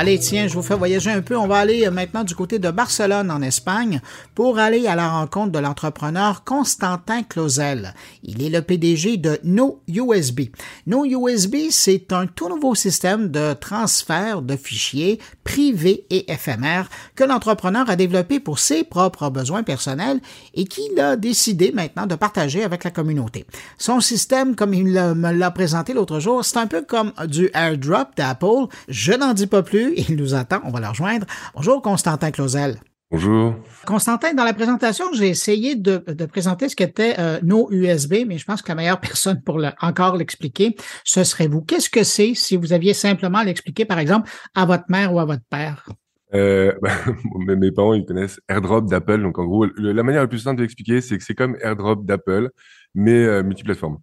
Allez, tiens, je vous fais voyager un peu. On va aller euh, maintenant du côté de Barcelone, en Espagne, pour aller à la rencontre de l'entrepreneur Constantin Clausel. Il est le PDG de No USB. No USB, c'est un tout nouveau système de transfert de fichiers privés et éphémères que l'entrepreneur a développé pour ses propres besoins personnels et qu'il a décidé maintenant de partager avec la communauté. Son système, comme il me l'a présenté l'autre jour, c'est un peu comme du airdrop d'Apple. Je n'en dis pas plus il nous attend. On va le rejoindre. Bonjour, Constantin Clausel. Bonjour. Constantin, dans la présentation, j'ai essayé de, présenter ce qu'était euh, nos USB, mais je pense que la meilleure personne pour encore l'expliquer, ce serait vous. Qu'est-ce que c'est si vous aviez simplement l'expliquer, par exemple, à votre mère ou à votre père? Euh, bah, mes parents, ils connaissent AirDrop d'Apple. Donc, en gros, la manière la plus simple de l'expliquer, c'est que c'est comme AirDrop d'Apple, mais euh, multiplateforme.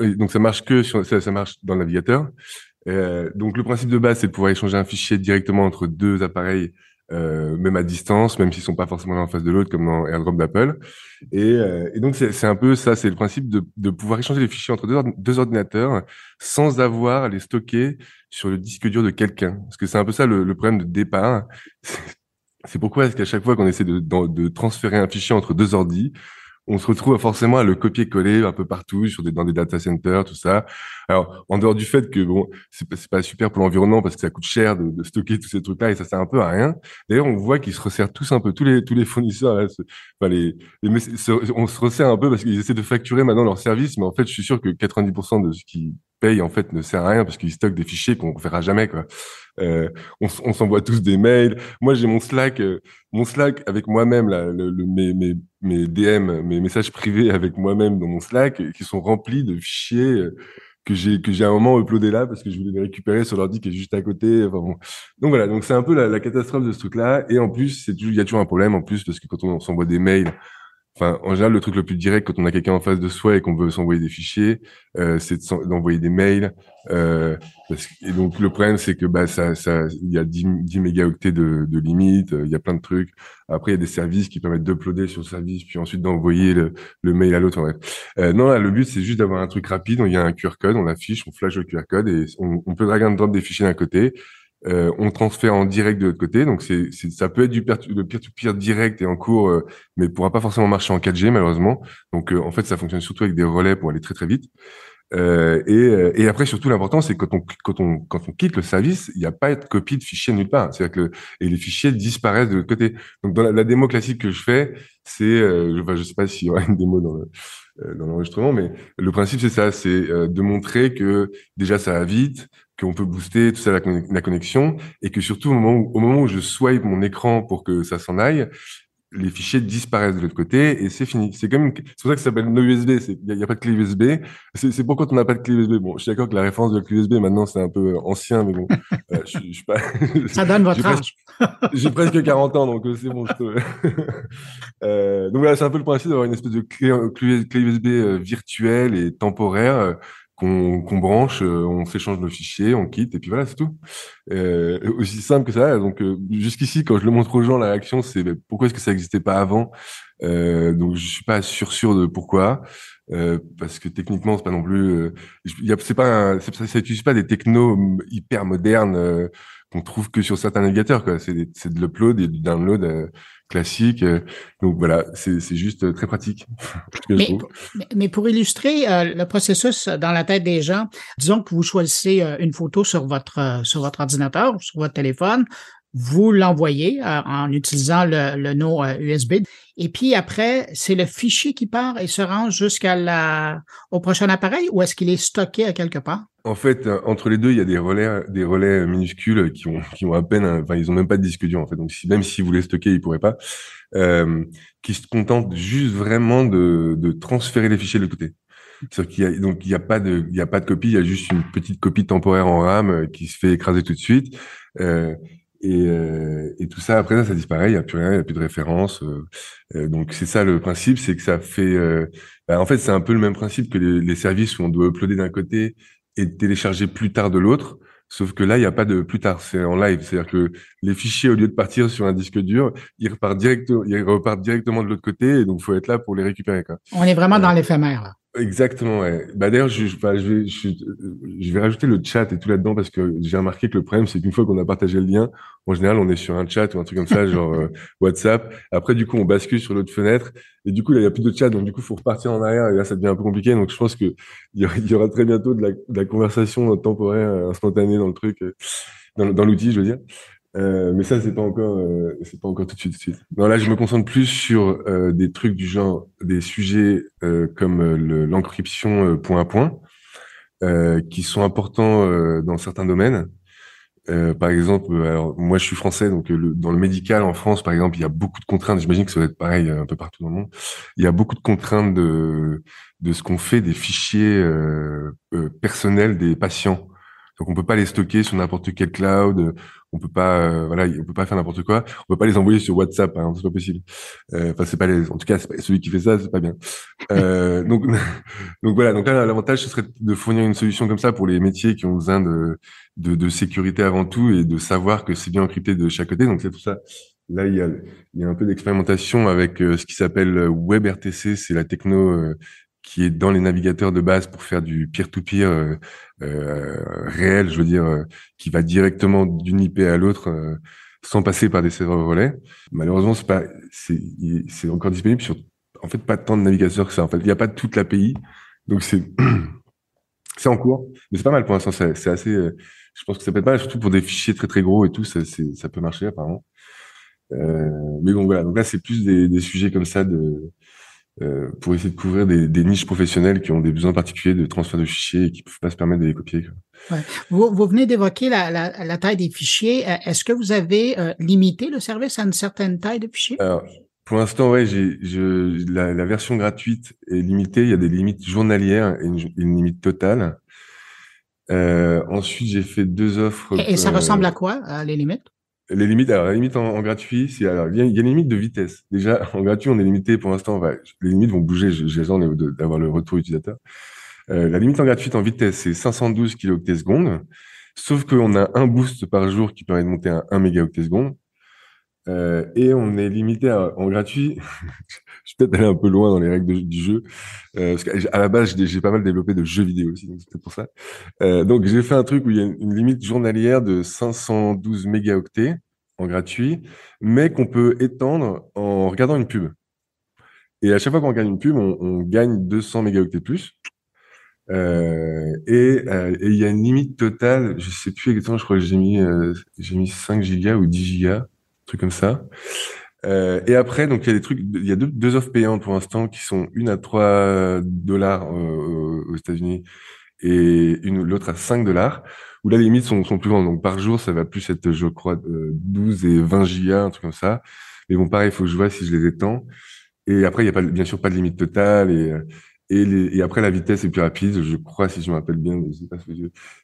Donc, ça marche que sur, ça marche dans le navigateur. Euh, donc le principe de base, c'est de pouvoir échanger un fichier directement entre deux appareils, euh, même à distance, même s'ils sont pas forcément l'un en face de l'autre, comme dans AirDrop d'Apple. Et, euh, et, donc c'est un peu ça, c'est le principe de, de, pouvoir échanger les fichiers entre deux, ordinateurs sans avoir à les stocker sur le disque dur de quelqu'un. Parce que c'est un peu ça le, le problème de départ. C'est pourquoi est-ce qu'à chaque fois qu'on essaie de, de, de, transférer un fichier entre deux ordis, on se retrouve forcément à le copier-coller un peu partout sur des, dans des data centers, tout ça. Alors, en dehors du fait que bon, c'est pas, pas super pour l'environnement parce que ça coûte cher de, stocker tous ces trucs-là et ça sert un peu à rien. D'ailleurs, on voit qu'ils se resserrent tous un peu, tous les tous les fournisseurs. Enfin, les, on se resserre un peu parce qu'ils essaient de facturer maintenant leurs services, mais en fait, je suis sûr que 90% de ce qui paye en fait ne sert à rien parce qu'ils stockent des fichiers qu'on ne verra jamais quoi. Euh, on, s'envoie tous des mails. Moi j'ai mon Slack, euh, mon Slack avec moi-même là, mes, mes, mes DM, mes messages privés avec moi-même dans mon Slack qui sont remplis de fichiers euh, que j'ai que j'ai un moment uploadé là parce que je voulais les récupérer sur l'ordi qui est juste à côté. Donc voilà, donc c'est un peu la, catastrophe de ce truc-là. Et en plus, il y a toujours un problème en plus parce que quand on s'envoie des mails Enfin, en général, le truc le plus direct quand on a quelqu'un en face de soi et qu'on veut s'envoyer des fichiers, euh, c'est d'envoyer des mails. Euh, et donc le problème, c'est que bah ça, ça, il y a 10, 10 mégaoctets de, de limite, il y a plein de trucs. Après, il y a des services qui permettent d'uploader sur le service, puis ensuite d'envoyer le, le, mail à l'autre. Euh, non, là, le but, c'est juste d'avoir un truc rapide. Il y a un QR code, on l'affiche, on flash le QR code et on, on peut drag and drop des fichiers d'un côté euh, on transfère en direct de l'autre côté. Donc, c'est, ça peut être du peer-to-peer direct et en cours, euh, mais pourra pas forcément marcher en 4G, malheureusement. Donc, euh, en fait, ça fonctionne surtout avec des relais pour aller très, très vite. Euh, et, et, après, surtout, l'important, c'est quand on, quand, on, quand on quitte le service, il n'y a pas de copie de fichier nulle part. C'est-à-dire que et les fichiers disparaissent de l'autre côté. Donc, dans la, démo classique que je fais, c'est, euh, je sais pas s'il y aura une démo dans dans l'enregistrement, mais le principe, c'est ça, c'est de montrer que déjà, ça va vite, qu'on peut booster tout ça la, connexion et que surtout au moment, où, au moment où je swipe mon écran pour que ça s'en aille, les fichiers disparaissent de l'autre côté et c'est fini. C'est comme c'est pour ça que ça s'appelle no USB. Il n'y a, pas de clé USB. C'est pourquoi on n'a pas de clé USB. Bon, je suis d'accord que la référence de la clé USB maintenant c'est un peu ancien, mais bon, euh, je, je, suis pas. ça donne votre âge. J'ai presque 40 ans, donc euh, c'est bon. Je euh, donc voilà, c'est un peu le principe d'avoir une espèce de clé, clé, clé USB euh, virtuelle et temporaire qu'on branche, euh, on s'échange nos fichiers, on quitte, et puis voilà, c'est tout. Euh, aussi simple que ça. Donc euh, jusqu'ici, quand je le montre aux gens, la réaction, c'est pourquoi est-ce que ça n'existait pas avant? Euh, Donc je suis pas sûr sûr de pourquoi, euh, parce que techniquement, c'est pas non plus, c'est pas, ça n'utilise pas des technos hyper modernes qu'on trouve que sur certains navigateurs. C'est de l'upload et du download classique. Euh, donc voilà, c'est juste euh, très pratique. mais, mais, pour illustrer euh, le processus dans la tête des gens, disons que vous choisissez une photo sur votre sur votre ordinateur, sur votre téléphone, vous l'envoyez en utilisant le, le nœud USB. Et puis après, c'est le fichier qui part et se rend jusqu'à la au prochain appareil ou est-ce qu'il est stocké à quelque part? En fait, euh, entre les deux, il y a des relais, des relais minuscules qui ont, qui ont à peine, enfin, ils ont même pas de disque dur en fait. Donc, si, même s'ils voulaient stocker, ils pourraient pas. Euh, qui se contentent juste vraiment de, de transférer les fichiers de l'autre côté. Qu'il y a, donc il y a pas de, il y a pas de copie, il y a juste une petite copie temporaire en RAM euh, qui se fait écraser tout de suite. Euh, et, euh, et, tout ça, après ça, ça disparaît, il n'y a plus rien, il n'y a plus de référence. Euh, donc c'est ça le principe, c'est que ça fait... Bah, en fait, c'est un peu le même principe que les services où on doit uploader d'un côté et télécharger plus tard de l'autre. Sauf que là, il n'y a pas de plus tard, c'est en live. C'est-à-dire que les fichiers, au lieu de partir sur un disque dur, ils repartent, direct, ils repartent directement de l'autre côté, et donc il faut être là pour les récupérer. Quoi. On est vraiment dans l'éphémère. Exactement, ouais. Bah, d'ailleurs, je, je, bah, je vais, je, vais rajouter le chat et tout là-dedans parce que j'ai remarqué que le problème, c'est qu'une fois qu'on a partagé le lien, en général, on est sur un chat ou un truc comme ça, genre euh, WhatsApp. Après, du coup, on bascule sur l'autre fenêtre et du coup, là, il n'y a plus de chat, donc du coup, faut repartir en arrière et là, ça devient un peu compliqué. Donc, je pense que il y, aura très bientôt de la, de la conversation temporaire, instantanée dans le truc, euh, dans, dans l'outil, je veux dire. Euh, mais ça, c'est pas encore, euh, c'est pas encore tout de suite, tout de suite. Non, là, je me concentre plus sur euh, des trucs du genre, des sujets euh, comme l'encryption point à point, qui sont importants dans certains domaines. par exemple, alors moi, je suis français, donc le, dans le médical en France, par exemple, il y a beaucoup de contraintes. J'imagine que ça va être pareil un peu partout dans le monde. Il y a beaucoup de contraintes de de ce qu'on fait des fichiers personnels des patients. Donc on peut pas les stocker sur n'importe quel cloud, on peut pas, euh, voilà, on peut pas faire n'importe quoi. On peut pas les envoyer sur WhatsApp, hein, c'est pas possible. Euh, enfin, c'est pas les, en tout cas, celui qui fait ça, c'est pas bien. Euh, donc, donc voilà. Donc là, l'avantage ce serait de fournir une solution comme ça pour les métiers qui ont besoin de, de, de sécurité avant tout et de savoir que c'est bien encrypté de chaque côté. Donc c'est tout ça. Là, il y a, il y a un peu d'expérimentation avec ce qui s'appelle WebRTC, c'est la techno qui est dans les navigateurs de base pour faire du peer-to-peer euh, euh, réel, je veux dire, euh, qui va directement d'une IP à l'autre euh, sans passer par des serveurs relais. Malheureusement, c'est pas, c'est, encore disponible sur, en fait, pas tant de navigateurs que ça. En fait, il n'y a pas toute l'API, donc c'est, c'est en cours, mais c'est pas mal pour l'instant. C'est, assez, je pense que ça peut être pas mal, surtout pour des fichiers très très gros et tout, ça, ça peut marcher apparemment. Euh, mais bon voilà, donc là c'est plus des, des sujets comme ça de euh, pour essayer de couvrir des, des, niches professionnelles qui ont des besoins particuliers de transfert de fichiers et qui ne peuvent pas se permettre de les copier. Ouais. Vous, vous, venez d'évoquer la, la, la, taille des fichiers. Euh, est-ce que vous avez euh, limité le service à une certaine taille de fichiers? Alors, pour l'instant, ouais, j'ai, je, la, la, version gratuite est limitée. Il y a des limites journalières et une, une limite totale. Euh, ensuite, j'ai fait deux offres. Et, et ça ressemble à quoi, les limites? Les limites, la limite en, gratuit, c'est alors il y, a, une limite de vitesse. Déjà en gratuit, on est limité pour l'instant. les limites vont bouger. J'ai besoin d'avoir le retour utilisateur. Euh, la limite en gratuite en vitesse, c'est 512 kilooctets secondes. Sauf qu'on a un boost par jour qui permet de monter à 1 mégaoctet seconde. Euh, et on est limité en gratuit. je vais peut-être aller un peu loin dans les règles du jeu, euh, parce qu'à la base, j'ai pas mal développé de jeux vidéo aussi, donc c'était pour ça. Euh, donc j'ai fait un truc où il y a une limite journalière de 512 mégaoctets en gratuit, mais qu'on peut étendre en regardant une pub. Et à chaque fois qu'on regarde une pub, on, gagne 200 mégaoctets plus. Euh, et euh, il y a une limite totale, je sais plus exactement, je crois que j'ai mis euh, j'ai mis 5 gigas ou 10 gigas, comme ça. Euh, et après, donc il y a des trucs, il y a deux, deux offres payantes pour l'instant qui sont une à 3 dollars euh, aux États-Unis et une l'autre à 5 dollars. Où là les limites sont, plus grandes. Donc par jour, ça va plus être, je crois, 12 et 20 gigas, un truc comme ça. Mais bon, pareil, il faut que je vois si je les étends. Et après, il y a pas, bien sûr pas de limite totale et et, les, et, après, la vitesse est plus rapide, je crois, si je me rappelle bien,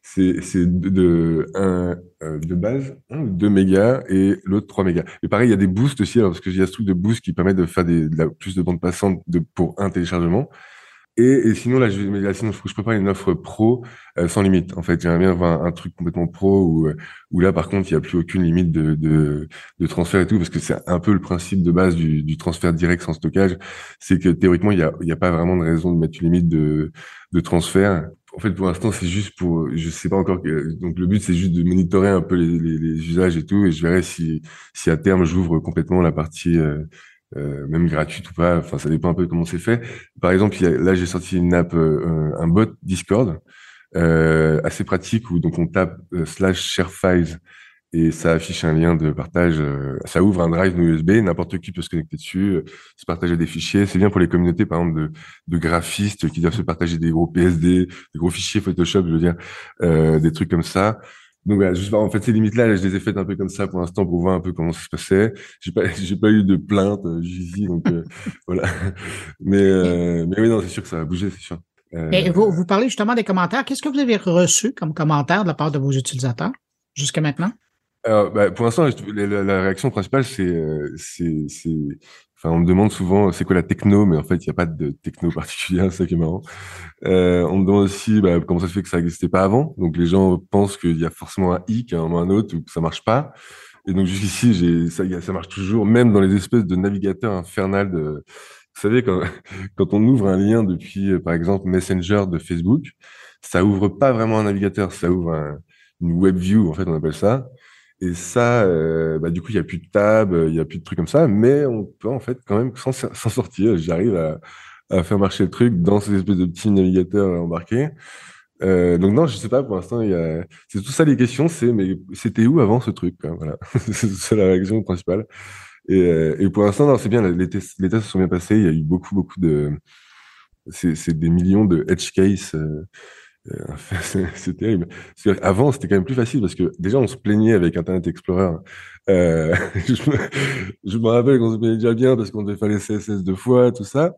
c'est c'est de, un, euh, de base, 2 mégas et l'autre 3 mégas. Et pareil, il y a des boosts aussi, alors, parce qu'il y a ce truc de boost qui permet de faire des, de la, plus de bandes passantes de, pour un téléchargement. Et, et, sinon, là, je, mais là, sinon, je, je prépare une offre pro euh, sans limite. En fait, j'aimerais bien avoir un, truc complètement pro où, euh, où là, par contre, il n'y a plus aucune limite de, de, de, transfert et tout, parce que c'est un peu le principe de base du, du transfert direct sans stockage. C'est que théoriquement, il n'y a, a pas vraiment de raison de mettre une limite de, de transfert. En fait, pour l'instant, c'est juste pour, je sais pas encore. Que, donc, le but, c'est juste de monitorer un peu les, les, les, usages et tout, et je verrai si, si à terme, j'ouvre complètement la partie euh, euh, même gratuite ou pas. Enfin, ça dépend un peu comment c'est fait. Par exemple, il y a, là, j'ai sorti une app, euh, un bot Discord, euh, assez pratique où donc on tape euh, slash share files et ça affiche un lien de partage. ça ouvre un drive USB, n'importe qui peut se connecter dessus, se partager des fichiers. C'est bien pour les communautés, par exemple, de, de, graphistes qui doivent se partager des gros PSD, des gros fichiers Photoshop, je veux dire, des trucs comme ça. Donc voilà, juste, en fait, ces limites-là, je les ai faites un peu comme ça pour l'instant pour voir un peu comment ça se passait. J'ai pas, j'ai pas eu de plainte euh, jusqu'ici, donc euh, voilà. Mais, euh, mais oui, non, c'est sûr que ça va bouger, c'est sûr. Euh, vous, vous parlez justement des commentaires. Qu'est-ce que vous avez reçu comme commentaires de la part de vos utilisateurs jusqu'à maintenant? Bah, pour l'instant, la, réaction principale, c'est, c'est, Enfin, on me demande souvent c'est quoi la techno, mais en fait, il n'y a pas de techno particulière, c'est ça qui est marrant. Euh, on me demande aussi bah, comment ça se fait que ça n'existait pas avant. Donc, les gens pensent qu'il y a forcément un hic à un moment un autre ou que ça marche pas. Et donc, jusqu'ici, ça, marche toujours, même dans les espèces de navigateurs infernales de, savez, quand, on ouvre un lien depuis, euh, par exemple, Messenger de Facebook, ça ouvre pas vraiment un navigateur, ça ouvre un, une web view, en fait, on appelle ça. Et ça, euh, bah, du coup, il n'y a plus de tab, il n'y a plus de trucs comme ça, mais on peut en fait quand même s'en sortir. J'arrive à, faire marcher le truc dans ces espèces de petits navigateurs embarqués. Euh, donc non, je sais pas. Pour l'instant, a. C'est tout ça les questions. C'est mais c'était où avant ce truc quoi, Voilà, c'est la réaction principale. Et, euh, et pour l'instant, c'est bien. Les tests, les tests se sont bien passés. Il y a eu beaucoup, beaucoup de. C'est des millions de edge cases. C'est terrible. Avant, c'était quand même plus facile parce que déjà, on se plaignait avec Internet Explorer. Euh, je, me, rappelle qu'on se plaignait déjà bien parce qu'on devait faire les CSS deux fois, tout ça.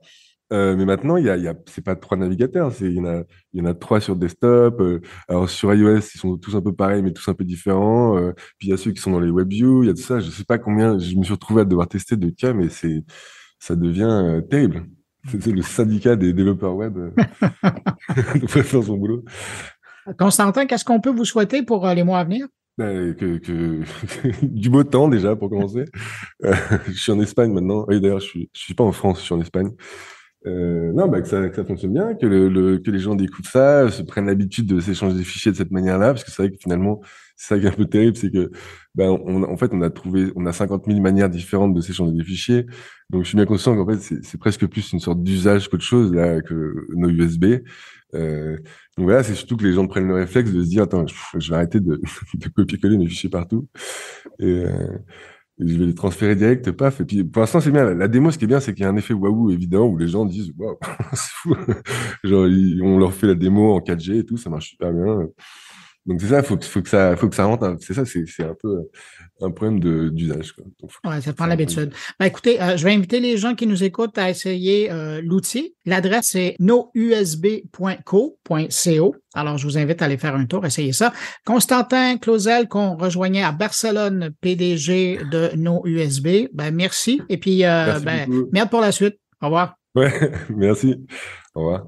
Euh, mais maintenant, il y a, c'est pas trois navigateurs, il y en a, trois sur desktop. Euh, alors sur iOS, ils sont tous un peu pareils, mais tous un peu différents. Puis il y a ceux qui sont dans les WebView, il y a tout ça. Je sais pas combien. Je me suis retrouvé à devoir tester de cas, mais ça devient terrible. C'est le syndicat des développeurs web de faire son boulot. Constantin, qu'est-ce qu'on peut vous souhaiter pour les mois à venir? Ben, que, que du beau temps déjà pour commencer. je suis en Espagne maintenant. Oui, d'ailleurs, je suis, je suis pas en France, je suis en Espagne. Euh, non, bah, que, ça, que ça fonctionne bien, que, le, que les gens découtent ça, se prennent l'habitude de s'échanger des fichiers de cette manière-là, parce que c'est vrai que finalement, ça qui est un peu terrible, c'est que, ben, on, en fait, on a trouvé, on a 50 000 manières différentes de s'échanger des fichiers. Donc, je suis bien conscient qu'en fait, c'est presque plus une sorte d'usage qu'autre chose, là, que nos USB. Euh, donc voilà, c'est surtout que les gens prennent le réflexe de se dire, attends, je vais arrêter de, de copier-coller mes fichiers partout. Et, euh, je vais les transférer direct, paf. Et puis, pour l'instant, c'est bien. La démo, ce qui est bien, c'est qu'il y a un effet waouh évident où les gens disent, waouh, c'est fou. Genre, on leur fait la démo en 4G et tout, ça marche super bien. Donc c'est ça, faut, faut que ça, faut que ça rentre. C'est ça, c'est un peu un problème d'usage. Ouais, ça prend l'habitude. Ben, écoutez, euh, je vais inviter les gens qui nous écoutent à essayer euh, l'outil. L'adresse est nousb.co.co. Alors, je vous invite à aller faire un tour, essayer ça. Constantin Clausel, qu'on rejoignait à Barcelone, PDG de NoUSB. Ben, merci. Et puis, euh, merci ben, merde pour la suite. Au revoir. Ouais, merci. Au revoir.